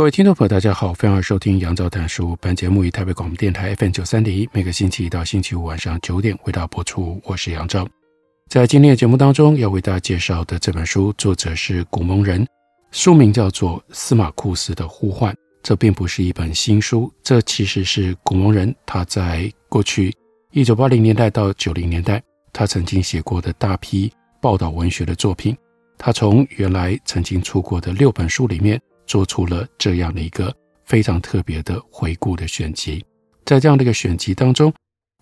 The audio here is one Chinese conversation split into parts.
各位听众朋友，大家好，欢迎收听杨照谈书。本节目以台北广播电台 FM 九三点一，每个星期一到星期五晚上九点为大家播出。我是杨照，在今天的节目当中要为大家介绍的这本书，作者是古蒙人，书名叫做《司马库斯的呼唤》。这并不是一本新书，这其实是古蒙人他在过去一九八零年代到九零年代，他曾经写过的大批报道文学的作品。他从原来曾经出过的六本书里面。做出了这样的一个非常特别的回顾的选集，在这样的一个选集当中，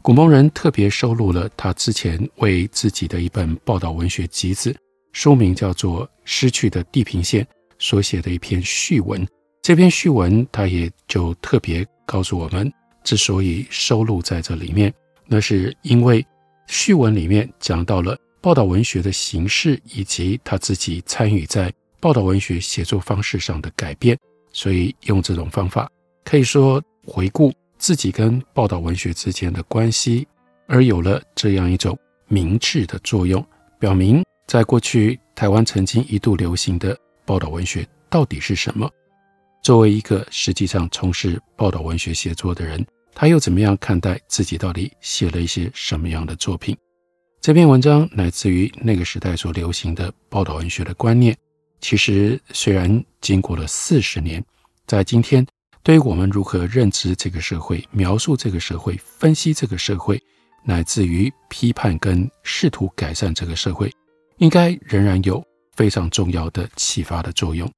古蒙人特别收录了他之前为自己的一本报道文学集子，书名叫做《失去的地平线》所写的一篇序文。这篇序文，他也就特别告诉我们，之所以收录在这里面，那是因为序文里面讲到了报道文学的形式，以及他自己参与在。报道文学写作方式上的改变，所以用这种方法可以说回顾自己跟报道文学之间的关系，而有了这样一种明智的作用，表明在过去台湾曾经一度流行的报道文学到底是什么。作为一个实际上从事报道文学写作的人，他又怎么样看待自己到底写了一些什么样的作品？这篇文章来自于那个时代所流行的报道文学的观念。其实，虽然经过了四十年，在今天，对于我们如何认知这个社会、描述这个社会、分析这个社会，乃至于批判跟试图改善这个社会，应该仍然有非常重要的启发的作用。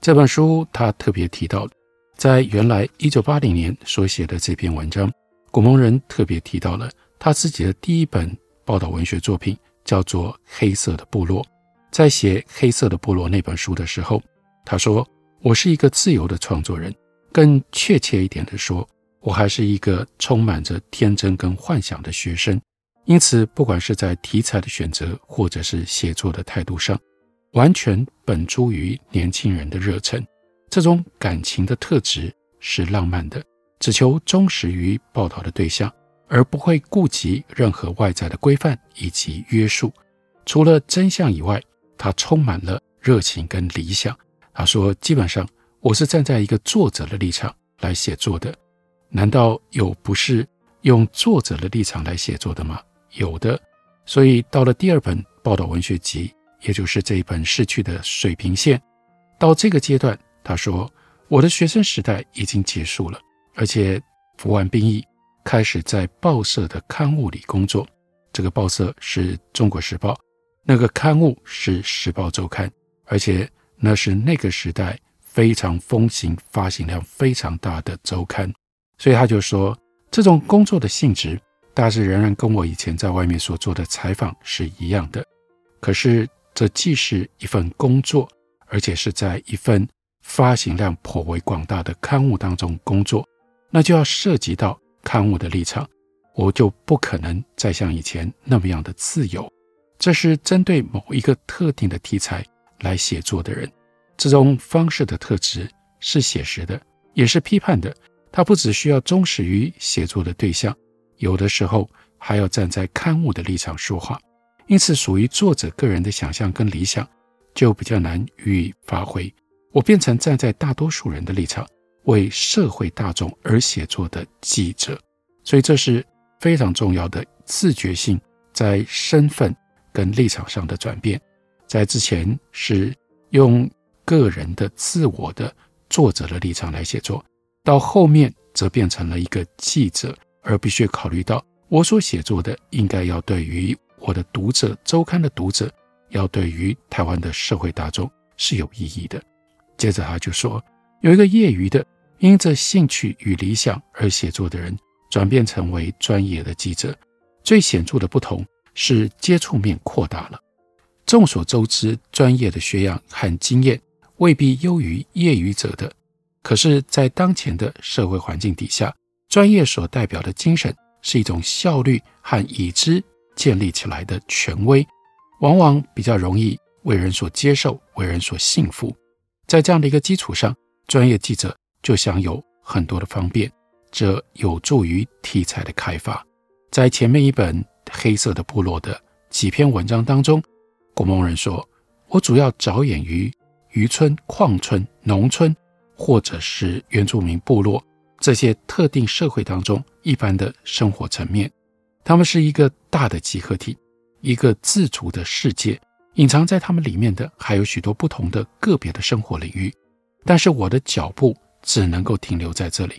这本书他特别提到，在原来一九八零年所写的这篇文章，古蒙人特别提到了他自己的第一本报道文学作品，叫做《黑色的部落》。在写《黑色的部落》那本书的时候，他说：“我是一个自由的创作人，更确切一点的说，我还是一个充满着天真跟幻想的学生。因此，不管是在题材的选择，或者是写作的态度上，完全本诸于年轻人的热忱。这种感情的特质是浪漫的，只求忠实于报道的对象，而不会顾及任何外在的规范以及约束。除了真相以外。”他充满了热情跟理想。他说：“基本上，我是站在一个作者的立场来写作的。难道有不是用作者的立场来写作的吗？有的。所以到了第二本报道文学集，也就是这一本《逝去的水平线》，到这个阶段，他说我的学生时代已经结束了，而且服完兵役，开始在报社的刊物里工作。这个报社是中国时报。”那个刊物是《时报周刊》，而且那是那个时代非常风行、发行量非常大的周刊，所以他就说，这种工作的性质，大致仍然跟我以前在外面所做的采访是一样的。可是，这既是一份工作，而且是在一份发行量颇为广大的刊物当中工作，那就要涉及到刊物的立场，我就不可能再像以前那么样的自由。这是针对某一个特定的题材来写作的人，这种方式的特质是写实的，也是批判的。他不只需要忠实于写作的对象，有的时候还要站在刊物的立场说话。因此，属于作者个人的想象跟理想就比较难予以发挥。我变成站在大多数人的立场，为社会大众而写作的记者。所以，这是非常重要的自觉性在身份。跟立场上的转变，在之前是用个人的自我的作者的立场来写作，到后面则变成了一个记者，而必须考虑到我所写作的应该要对于我的读者、周刊的读者，要对于台湾的社会大众是有意义的。接着他就说，有一个业余的因着兴趣与理想而写作的人，转变成为专业的记者，最显著的不同。是接触面扩大了，众所周知，专业的学养和经验未必优于业余者的。可是，在当前的社会环境底下，专业所代表的精神是一种效率和已知建立起来的权威，往往比较容易为人所接受、为人所信服。在这样的一个基础上，专业记者就享有很多的方便，这有助于题材的开发。在前面一本《黑色的部落》的几篇文章当中，古蒙人说：“我主要着眼于渔村、矿村、农村。”或者是原住民部落这些特定社会当中一般的生活层面，他们是一个大的集合体，一个自足的世界，隐藏在他们里面的还有许多不同的个别的生活领域。但是我的脚步只能够停留在这里，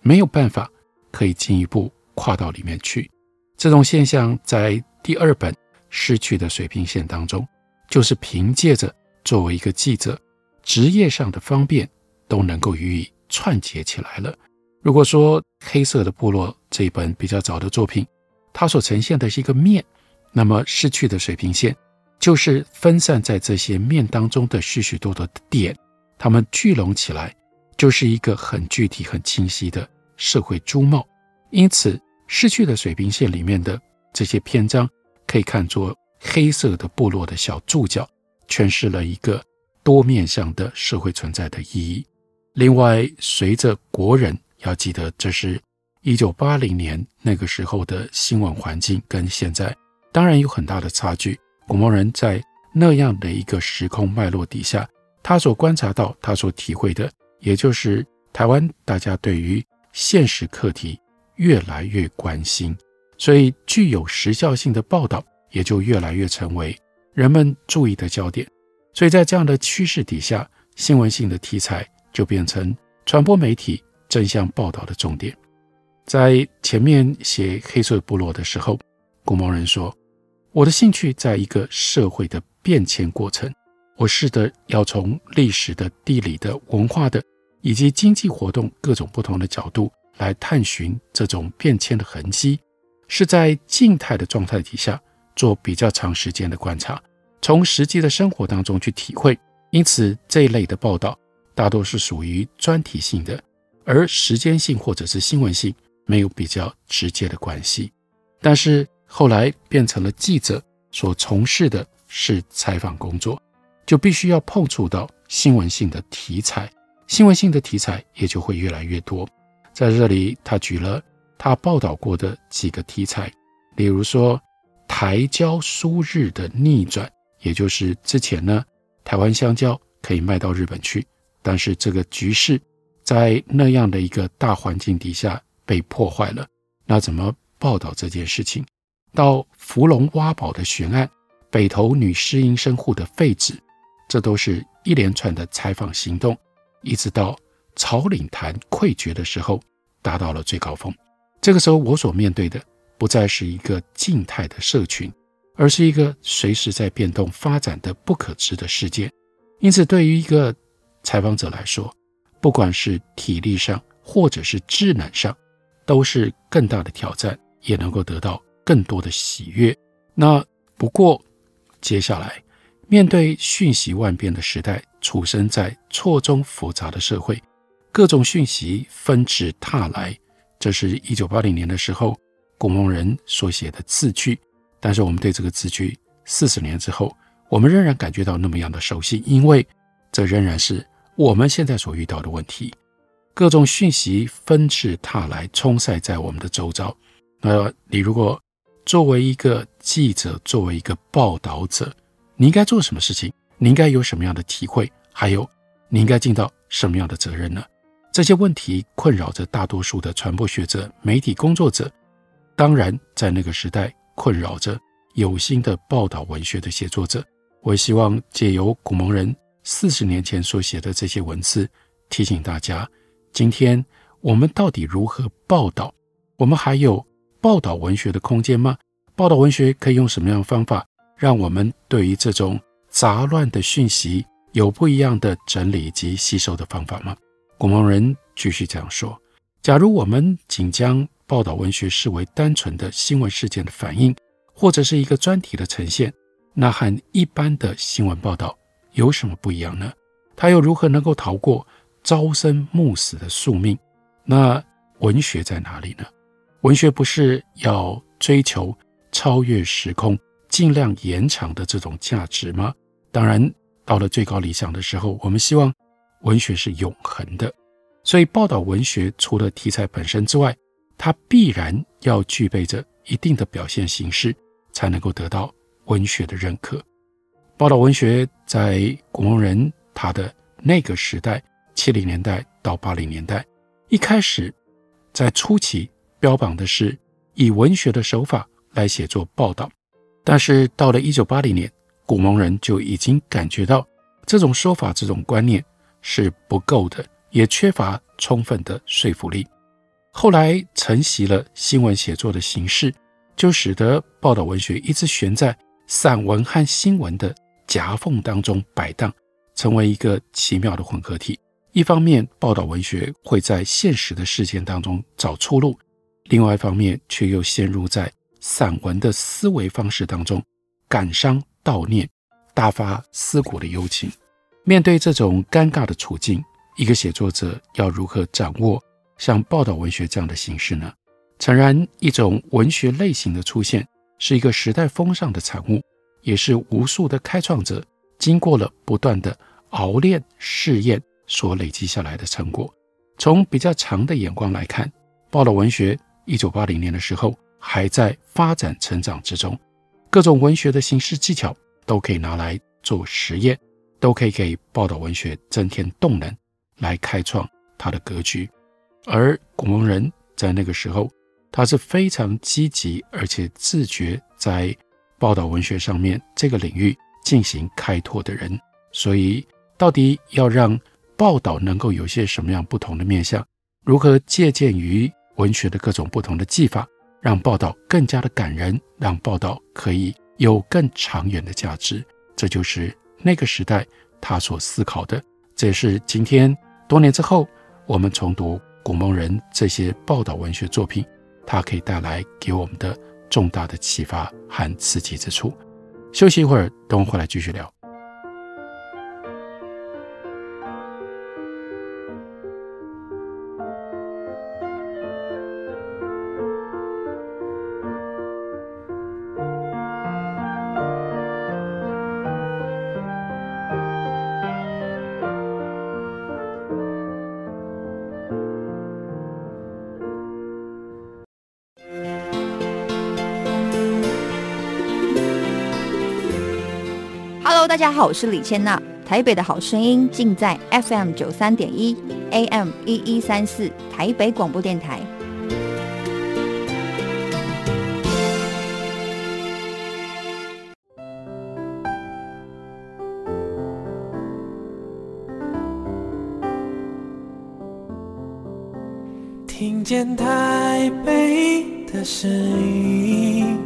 没有办法可以进一步跨到里面去。这种现象在第二本《失去的水平线》当中，就是凭借着作为一个记者职业上的方便。都能够予以串结起来了。如果说《黑色的部落》这一本比较早的作品，它所呈现的是一个面，那么失去的水平线就是分散在这些面当中的许许多多的点，它们聚拢起来，就是一个很具体、很清晰的社会诸貌。因此，失去的水平线里面的这些篇章，可以看作黑色的部落的小注脚，诠释了一个多面向的社会存在的意义。另外，随着国人要记得，这是一九八零年那个时候的新闻环境，跟现在当然有很大的差距。古蒙人在那样的一个时空脉络底下，他所观察到、他所体会的，也就是台湾大家对于现实课题越来越关心，所以具有时效性的报道也就越来越成为人们注意的焦点。所以在这样的趋势底下，新闻性的题材。就变成传播媒体真相报道的重点。在前面写黑色部落的时候，古蒙人说：“我的兴趣在一个社会的变迁过程，我试着要从历史的、地理的、文化的以及经济活动各种不同的角度来探寻这种变迁的痕迹，是在静态的状态底下做比较长时间的观察，从实际的生活当中去体会。因此，这一类的报道。”大多是属于专题性的，而时间性或者是新闻性没有比较直接的关系。但是后来变成了记者所从事的是采访工作，就必须要碰触到新闻性的题材，新闻性的题材也就会越来越多。在这里，他举了他报道过的几个题材，例如说台蕉输日的逆转，也就是之前呢，台湾香蕉可以卖到日本去。但是这个局势在那样的一个大环境底下被破坏了，那怎么报道这件事情？到福隆挖宝的悬案，北投女师音生户的废纸，这都是一连串的采访行动，一直到草岭潭溃决的时候达到了最高峰。这个时候，我所面对的不再是一个静态的社群，而是一个随时在变动发展的不可知的世界。因此，对于一个采访者来说，不管是体力上或者是智能上，都是更大的挑战，也能够得到更多的喜悦。那不过，接下来面对讯息万变的时代，处身在错综复杂的社会，各种讯息纷至沓来，这是一九八零年的时候古蒙人所写的字句。但是我们对这个字句，四十年之后，我们仍然感觉到那么样的熟悉，因为这仍然是。我们现在所遇到的问题，各种讯息纷至沓来，充塞在我们的周遭。那你如果作为一个记者，作为一个报道者，你应该做什么事情？你应该有什么样的体会？还有，你应该尽到什么样的责任呢？这些问题困扰着大多数的传播学者、媒体工作者，当然，在那个时代困扰着有心的报道文学的写作者。我希望借由古蒙人。四十年前所写的这些文字，提醒大家：今天我们到底如何报道？我们还有报道文学的空间吗？报道文学可以用什么样的方法，让我们对于这种杂乱的讯息有不一样的整理及吸收的方法吗？古蒙人继续这样说：假如我们仅将报道文学视为单纯的新闻事件的反应，或者是一个专题的呈现，那和一般的新闻报道有什么不一样呢？它又如何能够逃过朝生暮死的宿命？那文学在哪里呢？文学不是要追求超越时空、尽量延长的这种价值吗？当然，到了最高理想的时候，我们希望文学是永恒的。所以，报道文学除了题材本身之外，它必然要具备着一定的表现形式，才能够得到文学的认可。报道文学在古蒙人他的那个时代，七零年代到八零年代，一开始在初期。标榜的是以文学的手法来写作报道，但是到了一九八零年，古蒙人就已经感觉到这种说法、这种观念是不够的，也缺乏充分的说服力。后来承袭了新闻写作的形式，就使得报道文学一直悬在散文和新闻的夹缝当中摆荡，成为一个奇妙的混合体。一方面，报道文学会在现实的事件当中找出路。另外一方面，却又陷入在散文的思维方式当中，感伤悼念，大发思古的幽情。面对这种尴尬的处境，一个写作者要如何掌握像报道文学这样的形式呢？诚然，一种文学类型的出现，是一个时代风尚的产物，也是无数的开创者经过了不断的熬炼试验所累积下来的成果。从比较长的眼光来看，报道文学。一九八零年的时候，还在发展成长之中，各种文学的形式技巧都可以拿来做实验，都可以给报道文学增添动能，来开创它的格局。而古蒙人在那个时候，他是非常积极而且自觉在报道文学上面这个领域进行开拓的人，所以到底要让报道能够有些什么样不同的面向，如何借鉴于文学的各种不同的技法，让报道更加的感人，让报道可以有更长远的价值。这就是那个时代他所思考的，这也是今天多年之后我们重读古蒙人这些报道文学作品，它可以带来给我们的重大的启发和刺激之处。休息一会儿，等我回来继续聊。大家好，我是李千娜。台北的好声音尽在 FM 九三点一 AM 一一三四台北广播电台。听见台北的声音。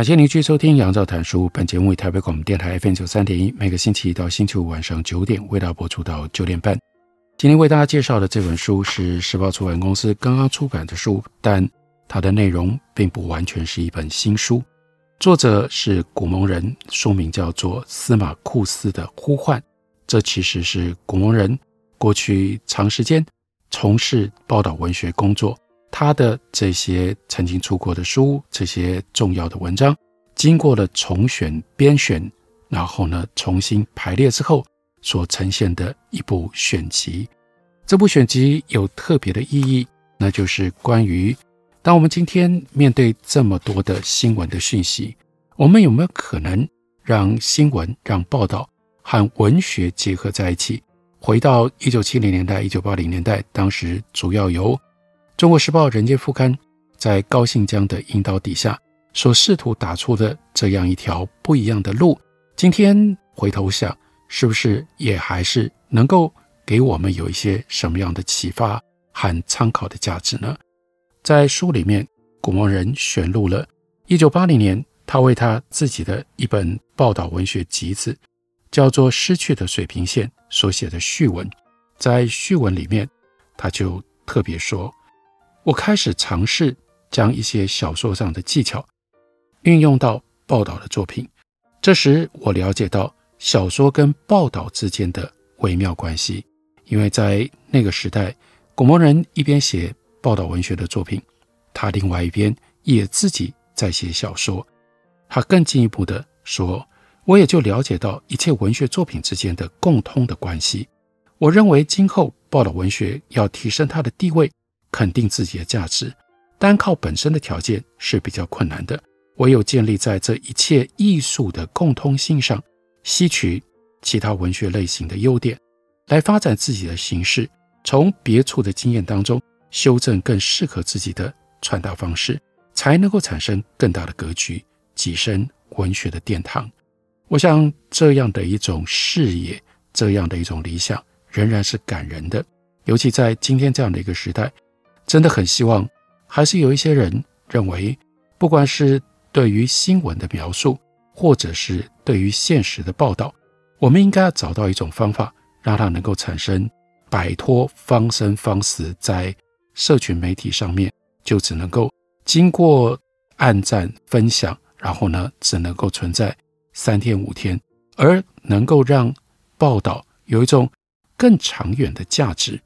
感谢您继续收听《杨照谈书》。本节目为台北广播电台 FM 九三点一，每个星期一到星期五晚上九点为大家播出到九点半。今天为大家介绍的这本书是时报出版公司刚刚出版的书，但它的内容并不完全是一本新书。作者是古蒙人，书名叫做《司马库斯的呼唤》。这其实是古蒙人过去长时间从事报道文学工作。他的这些曾经出过的书，这些重要的文章，经过了重选、编选，然后呢重新排列之后，所呈现的一部选集。这部选集有特别的意义，那就是关于当我们今天面对这么多的新闻的讯息，我们有没有可能让新闻、让报道和文学结合在一起？回到一九七零年代、一九八零年代，当时主要由中国时报、人间副刊在高信江的引导底下，所试图打出的这样一条不一样的路，今天回头想，是不是也还是能够给我们有一些什么样的启发和参考的价值呢？在书里面，古蒙人选录了1980年他为他自己的一本报道文学集子，叫做《失去的水平线》所写的序文。在序文里面，他就特别说：“我开始尝试将一些小说上的技巧运用到报道的作品。这时，我了解到小说跟报道之间的微妙关系，因为在那个时代，古蒙人一边写报道文学的作品，他另外一边也自己在写小说。他更进一步的说，我也就了解到一切文学作品之间的共通的关系。”我认为，今后报道文学要提升它的地位，肯定自己的价值，单靠本身的条件是比较困难的。唯有建立在这一切艺术的共通性上，吸取其他文学类型的优点，来发展自己的形式，从别处的经验当中修正更适合自己的传达方式，才能够产生更大的格局，跻身文学的殿堂。我想，这样的一种视野，这样的一种理想。仍然是感人的，尤其在今天这样的一个时代，真的很希望还是有一些人认为，不管是对于新闻的描述，或者是对于现实的报道，我们应该要找到一种方法，让它能够产生摆脱方生方死，在社群媒体上面就只能够经过按赞分享，然后呢，只能够存在三天五天，而能够让报道有一种。更长远的价值，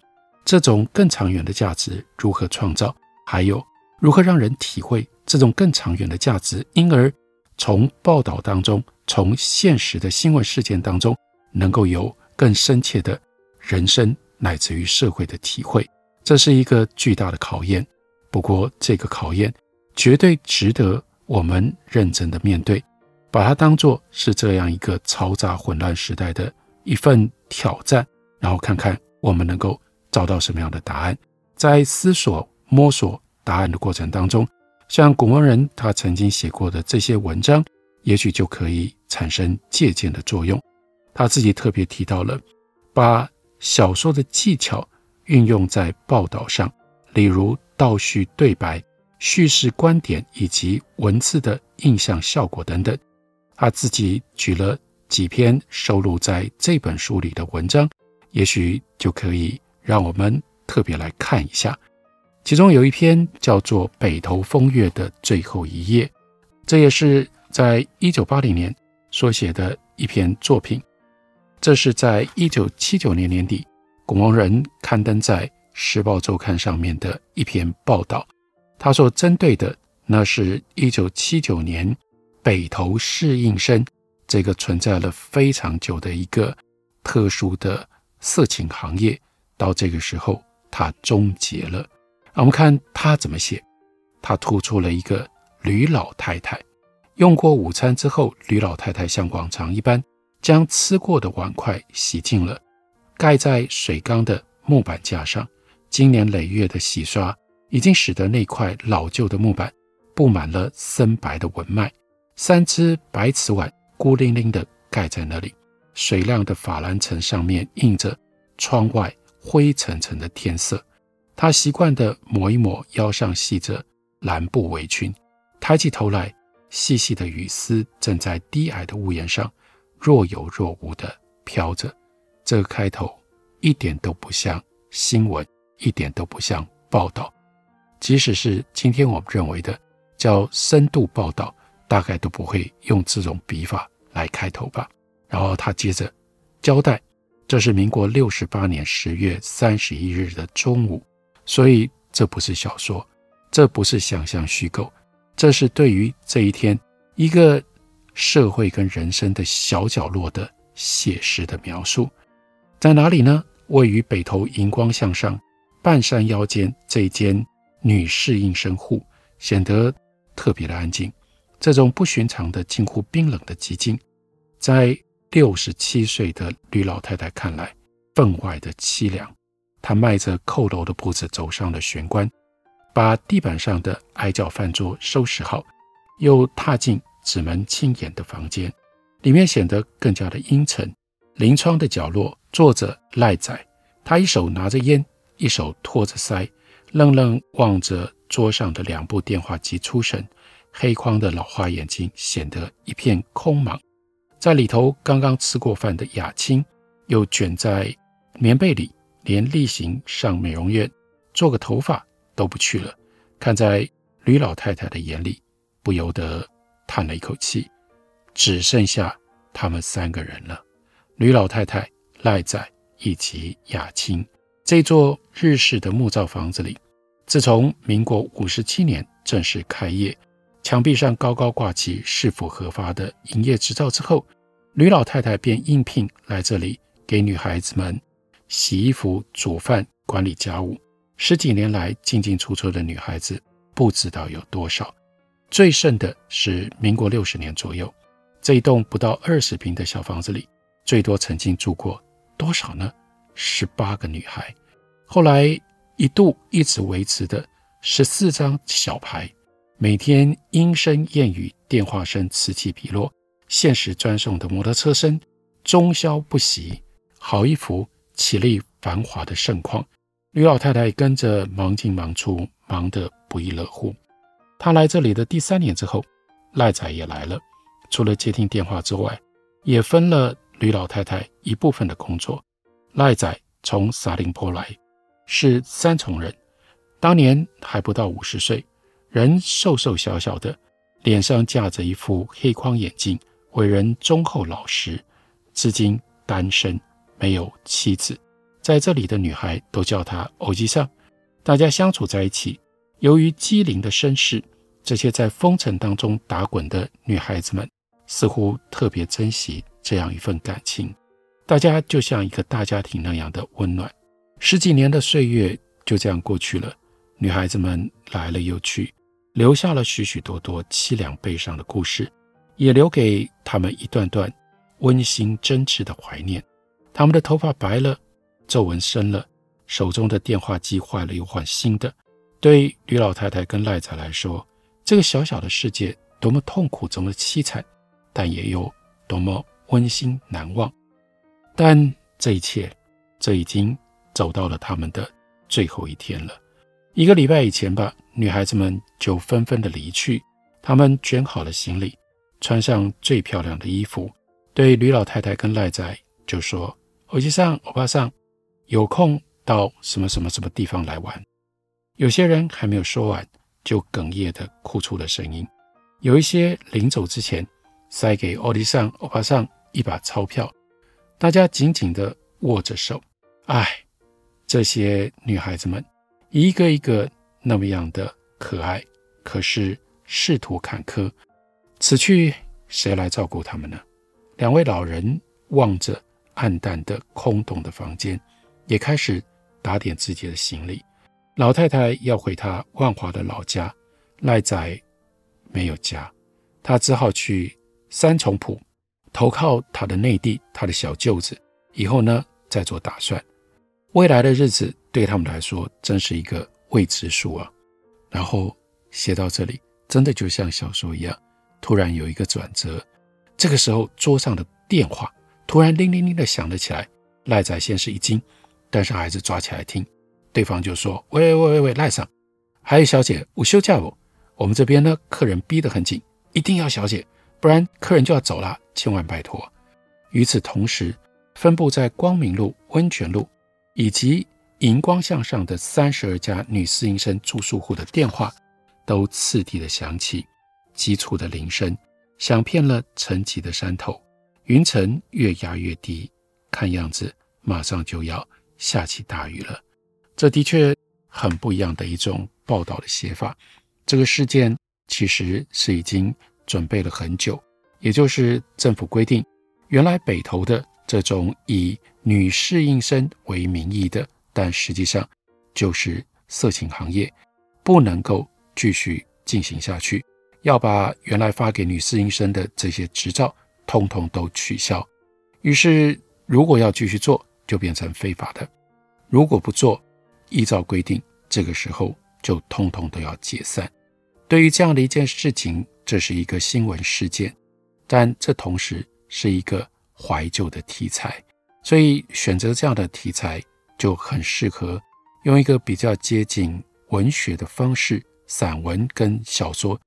这种更长远的价值如何创造？还有如何让人体会这种更长远的价值？因而从报道当中，从现实的新闻事件当中，能够有更深切的人生乃至于社会的体会，这是一个巨大的考验。不过，这个考验绝对值得我们认真的面对，把它当作是这样一个嘈杂混乱时代的一份挑战。然后看看我们能够找到什么样的答案，在思索摸索答案的过程当中，像古文人他曾经写过的这些文章，也许就可以产生借鉴的作用。他自己特别提到了把小说的技巧运用在报道上，例如倒叙对白、叙事观点以及文字的印象效果等等。他自己举了几篇收录在这本书里的文章。也许就可以让我们特别来看一下，其中有一篇叫做《北投风月》的最后一页，这也是在一九八零年所写的一篇作品。这是在一九七九年年底，古蒙人刊登在《时报周刊》上面的一篇报道。他所针对的，那是一九七九年北投适应生这个存在了非常久的一个特殊的。色情行业到这个时候，它终结了。我们看他怎么写，他突出了一个吕老太太。用过午餐之后，吕老太太像往常一般，将吃过的碗筷洗净了，盖在水缸的木板架上。经年累月的洗刷，已经使得那块老旧的木板布满了深白的纹脉。三只白瓷碗孤零零地盖在那里。水亮的珐琅层上面映着窗外灰沉沉的天色。他习惯地抹一抹腰上系着蓝布围裙，抬起头来，细细的雨丝正在低矮的屋檐上若有若无地飘着。这个开头一点都不像新闻，一点都不像报道。即使是今天我们认为的叫深度报道，大概都不会用这种笔法来开头吧。然后他接着交代，这是民国六十八年十月三十一日的中午，所以这不是小说，这不是想象虚构，这是对于这一天一个社会跟人生的小角落的写实的描述。在哪里呢？位于北投银光巷上半山腰间这一间女士应生户，显得特别的安静。这种不寻常的、近乎冰冷的寂静，在六十七岁的吕老太太看来分外的凄凉。她迈着佝僂的步子走上了玄关，把地板上的矮脚饭桌收拾好，又踏进纸门轻掩的房间，里面显得更加的阴沉。临窗的角落坐着赖仔，他一手拿着烟，一手托着腮，愣愣望着桌上的两部电话机出神，黑框的老花眼睛显得一片空茫。在里头刚刚吃过饭的雅青，又卷在棉被里，连例行上美容院做个头发都不去了。看在吕老太太的眼里，不由得叹了一口气，只剩下他们三个人了。吕老太太、赖仔以及雅青，这座日式的木造房子里，自从民国五十七年正式开业，墙壁上高高挂起是否合法的营业执照之后，吕老太太便应聘来这里给女孩子们洗衣服、煮饭、管理家务。十几年来进进出出的女孩子不知道有多少，最盛的是民国六十年左右，这一栋不到二十平的小房子里。最多曾经住过多少呢？十八个女孩。后来一度一直维持的十四张小牌，每天莺声燕语、电话声此起彼落，限时专送的摩托车声，终宵不息，好一幅绮丽繁华的盛况。吕老太太跟着忙进忙出，忙得不亦乐乎。她来这里的第三年之后，赖仔也来了，除了接听电话之外，也分了。吕老太太一部分的工作，赖仔从萨林坡来，是三重人，当年还不到五十岁，人瘦瘦小小的，脸上架着一副黑框眼镜，为人忠厚老实，至今单身，没有妻子，在这里的女孩都叫他欧吉桑，大家相处在一起，由于机灵的身世，这些在风尘当中打滚的女孩子们似乎特别珍惜。这样一份感情，大家就像一个大家庭那样的温暖。十几年的岁月就这样过去了，女孩子们来了又去，留下了许许多多凄凉悲伤的故事，也留给他们一段段温馨真挚的怀念。他们的头发白了，皱纹深了，手中的电话机坏了又换新的。对吕老太太跟赖仔来说，这个小小的世界多么痛苦，多么凄惨，但也有多么。温馨难忘，但这一切，这已经走到了他们的最后一天了。一个礼拜以前吧，女孩子们就纷纷的离去。她们卷好了行李，穿上最漂亮的衣服，对吕老太太跟赖仔就说：“欧吉上、欧巴桑，有空到什么什么什么地方来玩。”有些人还没有说完，就哽咽的哭出了声音。有一些临走之前。塞给欧弟上、欧巴桑一把钞票，大家紧紧的握着手。唉，这些女孩子们一个一个那么样的可爱，可是仕途坎坷，此去谁来照顾他们呢？两位老人望着暗淡的空洞的房间，也开始打点自己的行李。老太太要回她万华的老家，赖仔没有家，他只好去。三重埔投靠他的内弟，他的小舅子，以后呢再做打算。未来的日子对他们来说真是一个未知数啊。然后写到这里，真的就像小说一样，突然有一个转折。这个时候，桌上的电话突然铃铃铃的响了起来。赖仔先是一惊，但是还是抓起来听。对方就说：“喂喂喂喂喂，赖上，还有小姐，午休假不？我们这边呢，客人逼得很紧，一定要小姐。”不然客人就要走了，千万拜托。与此同时，分布在光明路、温泉路以及荧光向上的三十二家女侍应生住宿户的电话都次第的响起，急促的铃声响遍了沉寂的山头，云层越压越低，看样子马上就要下起大雨了。这的确很不一样的一种报道的写法。这个事件其实是已经。准备了很久，也就是政府规定，原来北投的这种以女侍应生为名义的，但实际上就是色情行业，不能够继续进行下去，要把原来发给女侍应生的这些执照通通都取消。于是，如果要继续做，就变成非法的；如果不做，依照规定，这个时候就通通都要解散。对于这样的一件事情，这是一个新闻事件，但这同时是一个怀旧的题材，所以选择这样的题材就很适合用一个比较接近文学的方式，散文跟小说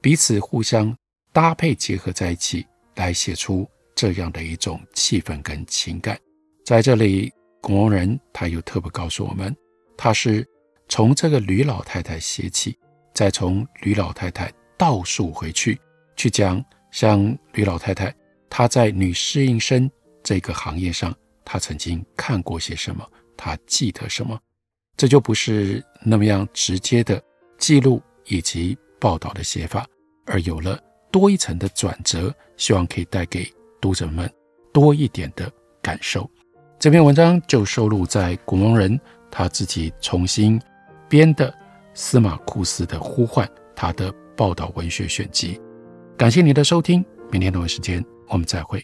彼此互相搭配结合在一起，来写出这样的一种气氛跟情感。在这里，古蒙人他又特别告诉我们，他是从这个吕老太太写起。再从吕老太太倒数回去，去讲像吕老太太，她在女侍应生这个行业上，她曾经看过些什么，他记得什么，这就不是那么样直接的记录以及报道的写法，而有了多一层的转折，希望可以带给读者们多一点的感受。这篇文章就收录在古蒙人他自己重新编的。司马库斯的呼唤，他的报道文学选集。感谢您的收听，明天同一时间我们再会。